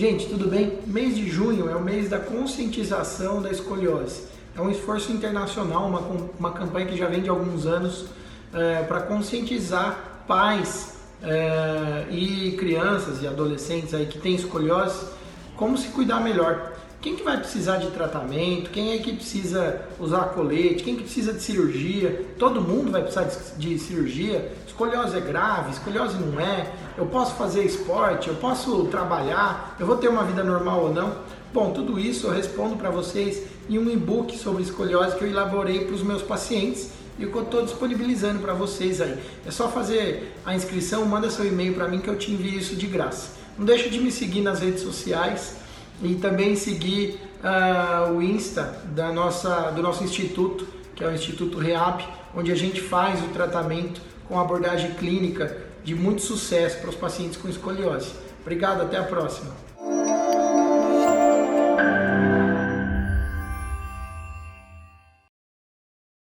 Gente, tudo bem? Mês de junho é o mês da conscientização da escoliose. É um esforço internacional, uma, uma campanha que já vem de alguns anos é, para conscientizar pais é, e crianças e adolescentes aí que têm escoliose como se cuidar melhor. Quem que vai precisar de tratamento? Quem é que precisa usar colete? Quem que precisa de cirurgia? Todo mundo vai precisar de, de cirurgia. Escoliose é grave, escoliose não é. Eu posso fazer esporte, eu posso trabalhar, eu vou ter uma vida normal ou não? Bom, tudo isso eu respondo para vocês em um e-book sobre escoliose que eu elaborei para os meus pacientes e que eu estou disponibilizando para vocês aí. É só fazer a inscrição, manda seu e-mail para mim que eu te envio isso de graça. Não deixa de me seguir nas redes sociais e também seguir uh, o Insta da nossa, do nosso instituto, que é o Instituto REAP, onde a gente faz o tratamento com abordagem clínica de muito sucesso para os pacientes com escoliose. Obrigado, até a próxima.